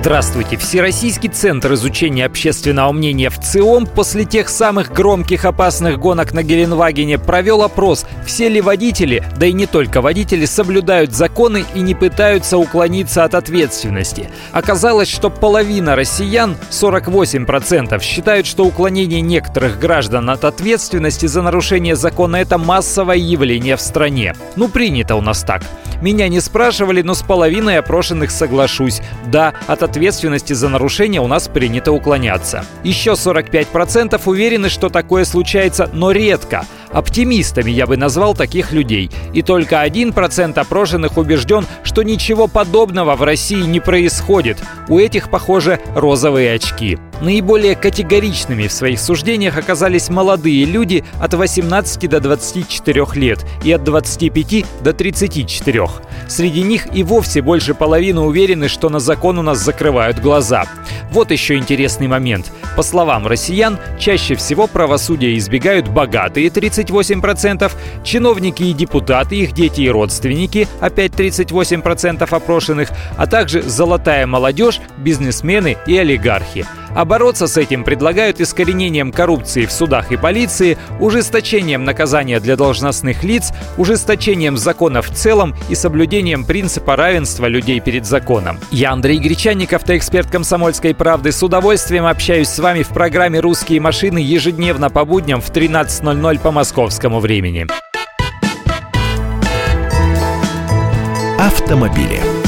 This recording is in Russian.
Здравствуйте! Всероссийский центр изучения общественного мнения в ЦИОМ после тех самых громких опасных гонок на Геленвагене провел опрос, все ли водители, да и не только водители, соблюдают законы и не пытаются уклониться от ответственности. Оказалось, что половина россиян, 48%, считают, что уклонение некоторых граждан от ответственности за нарушение закона – это массовое явление в стране. Ну, принято у нас так. Меня не спрашивали, но с половиной опрошенных соглашусь. Да, от ответственности за нарушение у нас принято уклоняться. Еще 45% уверены, что такое случается, но редко. Оптимистами я бы назвал таких людей. И только 1% опрошенных убежден, что ничего подобного в России не происходит. У этих, похоже, розовые очки. Наиболее категоричными в своих суждениях оказались молодые люди от 18 до 24 лет и от 25 до 34. Среди них и вовсе больше половины уверены, что на закон у нас закрывают глаза. Вот еще интересный момент. По словам россиян, чаще всего правосудия избегают богатые 38%, чиновники и депутаты, их дети и родственники, опять 38% опрошенных, а также золотая молодежь, бизнесмены и олигархи. А бороться с этим предлагают искоренением коррупции в судах и полиции, ужесточением наказания для должностных лиц, ужесточением законов в целом и соблюдением принципа равенства людей перед законом. Я Андрей Гречанник, автоэксперт «Комсомольской правды». С удовольствием общаюсь с вами в программе «Русские машины» ежедневно по будням в 13.00 по московскому времени. Автомобили.